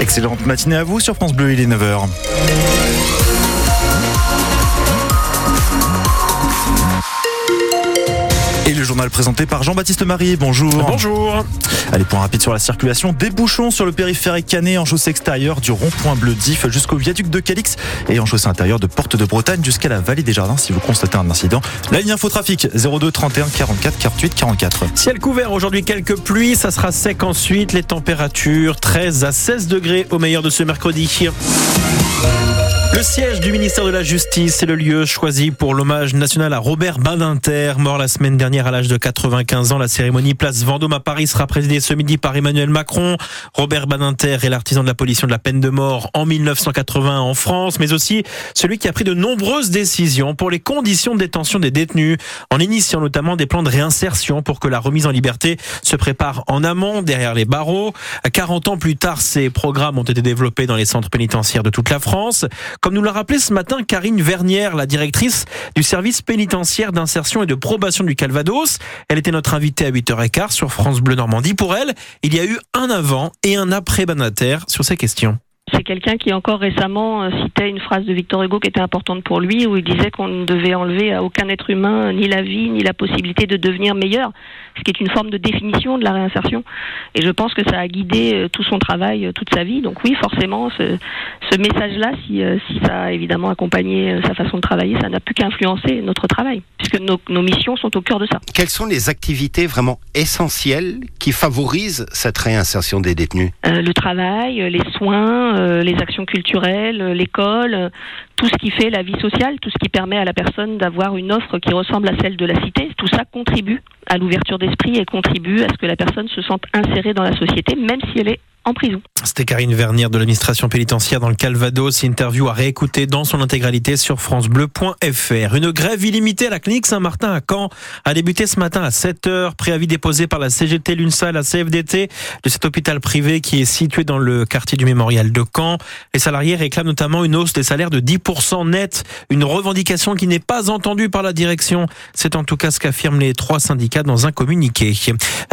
Excellente matinée à vous sur France Bleu, il est 9h. Le journal présenté par Jean-Baptiste Marie. Bonjour. Bonjour. Allez, point rapide sur la circulation. Des bouchons sur le périphérique canet en chaussée extérieure du rond-point bleu d'If jusqu'au viaduc de Calix et en chaussée intérieure de Porte de Bretagne jusqu'à la vallée des Jardins si vous constatez un incident. La ligne infotrafic 02 31 44 48 44. Ciel couvert aujourd'hui, quelques pluies. Ça sera sec ensuite. Les températures 13 à 16 degrés au meilleur de ce mercredi. Le siège du ministère de la Justice est le lieu choisi pour l'hommage national à Robert Badinter, mort la semaine dernière à l'âge de 95 ans. La cérémonie place Vendôme à Paris sera présidée ce midi par Emmanuel Macron. Robert Badinter est l'artisan de l'abolition de la peine de mort en 1980 en France, mais aussi celui qui a pris de nombreuses décisions pour les conditions de détention des détenus, en initiant notamment des plans de réinsertion pour que la remise en liberté se prépare en amont, derrière les barreaux. 40 ans plus tard, ces programmes ont été développés dans les centres pénitentiaires de toute la France. Comme nous l'a rappelé ce matin Karine Vernière, la directrice du service pénitentiaire d'insertion et de probation du Calvados. Elle était notre invitée à 8h15 sur France Bleu Normandie. Pour elle, il y a eu un avant et un après Banater sur ces questions. C'est quelqu'un qui encore récemment euh, citait une phrase de Victor Hugo qui était importante pour lui, où il disait qu'on ne devait enlever à aucun être humain ni la vie, ni la possibilité de devenir meilleur, ce qui est une forme de définition de la réinsertion. Et je pense que ça a guidé euh, tout son travail, euh, toute sa vie. Donc oui, forcément, ce, ce message-là, si, si ça a évidemment accompagné sa façon de travailler, ça n'a plus qu'à influencer notre travail, puisque nos, nos missions sont au cœur de ça. Quelles sont les activités vraiment essentielles qui favorisent cette réinsertion des détenus? Euh, Le travail, les soins, les actions culturelles, euh, l'école, tout ce qui fait la vie sociale, tout ce qui permet à la personne d'avoir une offre qui ressemble à celle de la cité, tout ça contribue à l'ouverture d'esprit et contribue à ce que la personne se sente insérée dans la société, même si elle est en prison. C'était Karine Vernière de l'administration pénitentiaire dans le Calvados. Interview à réécouter dans son intégralité sur francebleu.fr. Une grève illimitée à la clinique Saint-Martin à Caen a débuté ce matin à 7h. Préavis déposé par la CGT, l'UNSA et la CFDT de cet hôpital privé qui est situé dans le quartier du mémorial de Caen. Les salariés réclament notamment une hausse des salaires de 10% net. Une revendication qui n'est pas entendue par la direction. C'est en tout cas ce qu'affirment les trois syndicats dans un communiqué.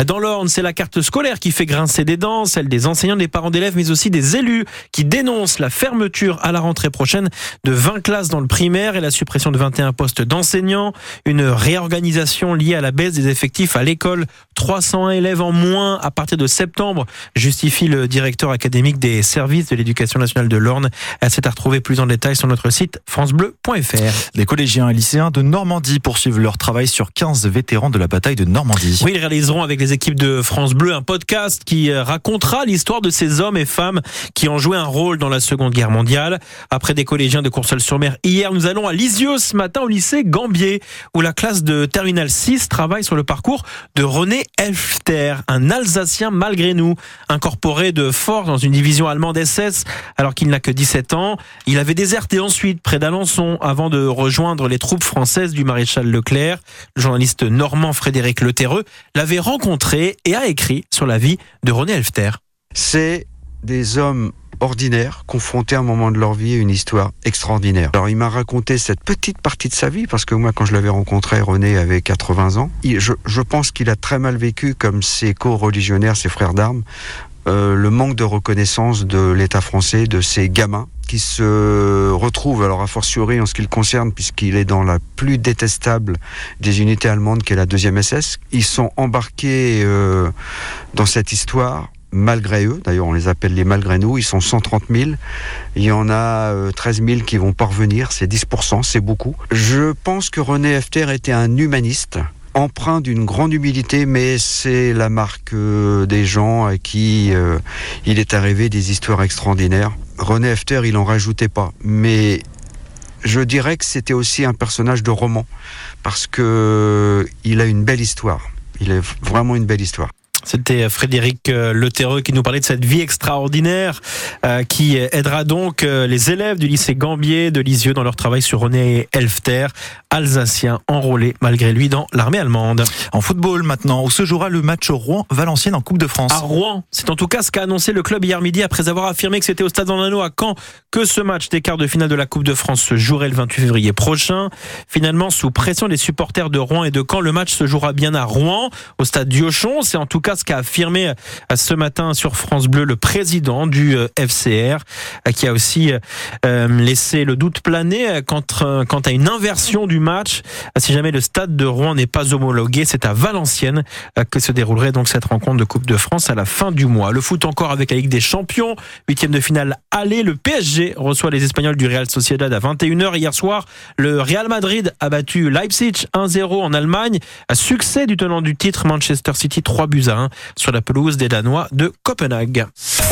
Dans l'Orne, c'est la carte scolaire qui fait grincer des dents, celle des enseignants des parents d'élèves, mais aussi des élus qui dénoncent la fermeture à la rentrée prochaine de 20 classes dans le primaire et la suppression de 21 postes d'enseignants. Une réorganisation liée à la baisse des effectifs à l'école. 301 élèves en moins à partir de septembre, justifie le directeur académique des services de l'éducation nationale de l'Orne. C'est à retrouver plus en détail sur notre site francebleu.fr. Les collégiens et lycéens de Normandie poursuivent leur travail sur 15 vétérans de la bataille de Normandie. Oui, ils réaliseront avec les équipes de France Bleu un podcast qui racontera l'histoire de ces hommes et femmes qui ont joué un rôle dans la Seconde Guerre mondiale. Après des collégiens de Courseul-sur-Mer hier, nous allons à Lisieux ce matin au lycée Gambier où la classe de Terminal 6 travaille sur le parcours de René Elfter, un Alsacien malgré nous, incorporé de force dans une division allemande SS alors qu'il n'a que 17 ans. Il avait déserté ensuite près d'Alençon avant de rejoindre les troupes françaises du maréchal Leclerc. Le journaliste normand Frédéric Leterreux l'avait rencontré et a écrit sur la vie de René Elfter. C'est des hommes ordinaires confrontés à un moment de leur vie à une histoire extraordinaire. Alors il m'a raconté cette petite partie de sa vie parce que moi quand je l'avais rencontré, René avait 80 ans. je, je pense qu'il a très mal vécu comme ses co-religionnaires, ses frères d'armes, euh, le manque de reconnaissance de l'État français, de ces gamins qui se retrouvent, alors a fortiori en ce qui le concerne, puisqu'il est dans la plus détestable des unités allemandes, qui est la deuxième SS. Ils sont embarqués euh, dans cette histoire malgré eux. D'ailleurs, on les appelle les malgré nous. Ils sont 130 000. Il y en a 13 000 qui vont parvenir. C'est 10% c'est beaucoup. Je pense que René Hefter était un humaniste empreint d'une grande humilité, mais c'est la marque des gens à qui euh, il est arrivé des histoires extraordinaires. René Hefter, il en rajoutait pas, mais je dirais que c'était aussi un personnage de roman parce que il a une belle histoire. Il a vraiment une belle histoire. C'était Frédéric euh, Leterreux qui nous parlait de cette vie extraordinaire euh, qui aidera donc euh, les élèves du lycée Gambier de Lisieux dans leur travail sur René Elfter, alsacien enrôlé malgré lui dans l'armée allemande. En football maintenant, où se jouera le match Rouen-Valenciennes en Coupe de France. À Rouen, c'est en tout cas ce qu'a annoncé le club hier midi après avoir affirmé que c'était au Stade Anneau à Caen que ce match des quarts de finale de la Coupe de France se jouerait le 28 février prochain? Finalement, sous pression des supporters de Rouen et de Caen, le match se jouera bien à Rouen, au Stade Diochon. C'est en tout cas ce qu'a affirmé ce matin sur France Bleu le président du FCR, qui a aussi laissé le doute planer quant, quant à une inversion du match. Si jamais le stade de Rouen n'est pas homologué, c'est à Valenciennes que se déroulerait donc cette rencontre de Coupe de France à la fin du mois. Le foot encore avec la Ligue des Champions, huitième de finale aller. Le PSG reçoit les Espagnols du Real Sociedad à 21h. Hier soir, le Real Madrid a battu Leipzig 1-0 en Allemagne. Succès du tenant du titre Manchester City 3 buts à 1 sur la pelouse des Danois de Copenhague.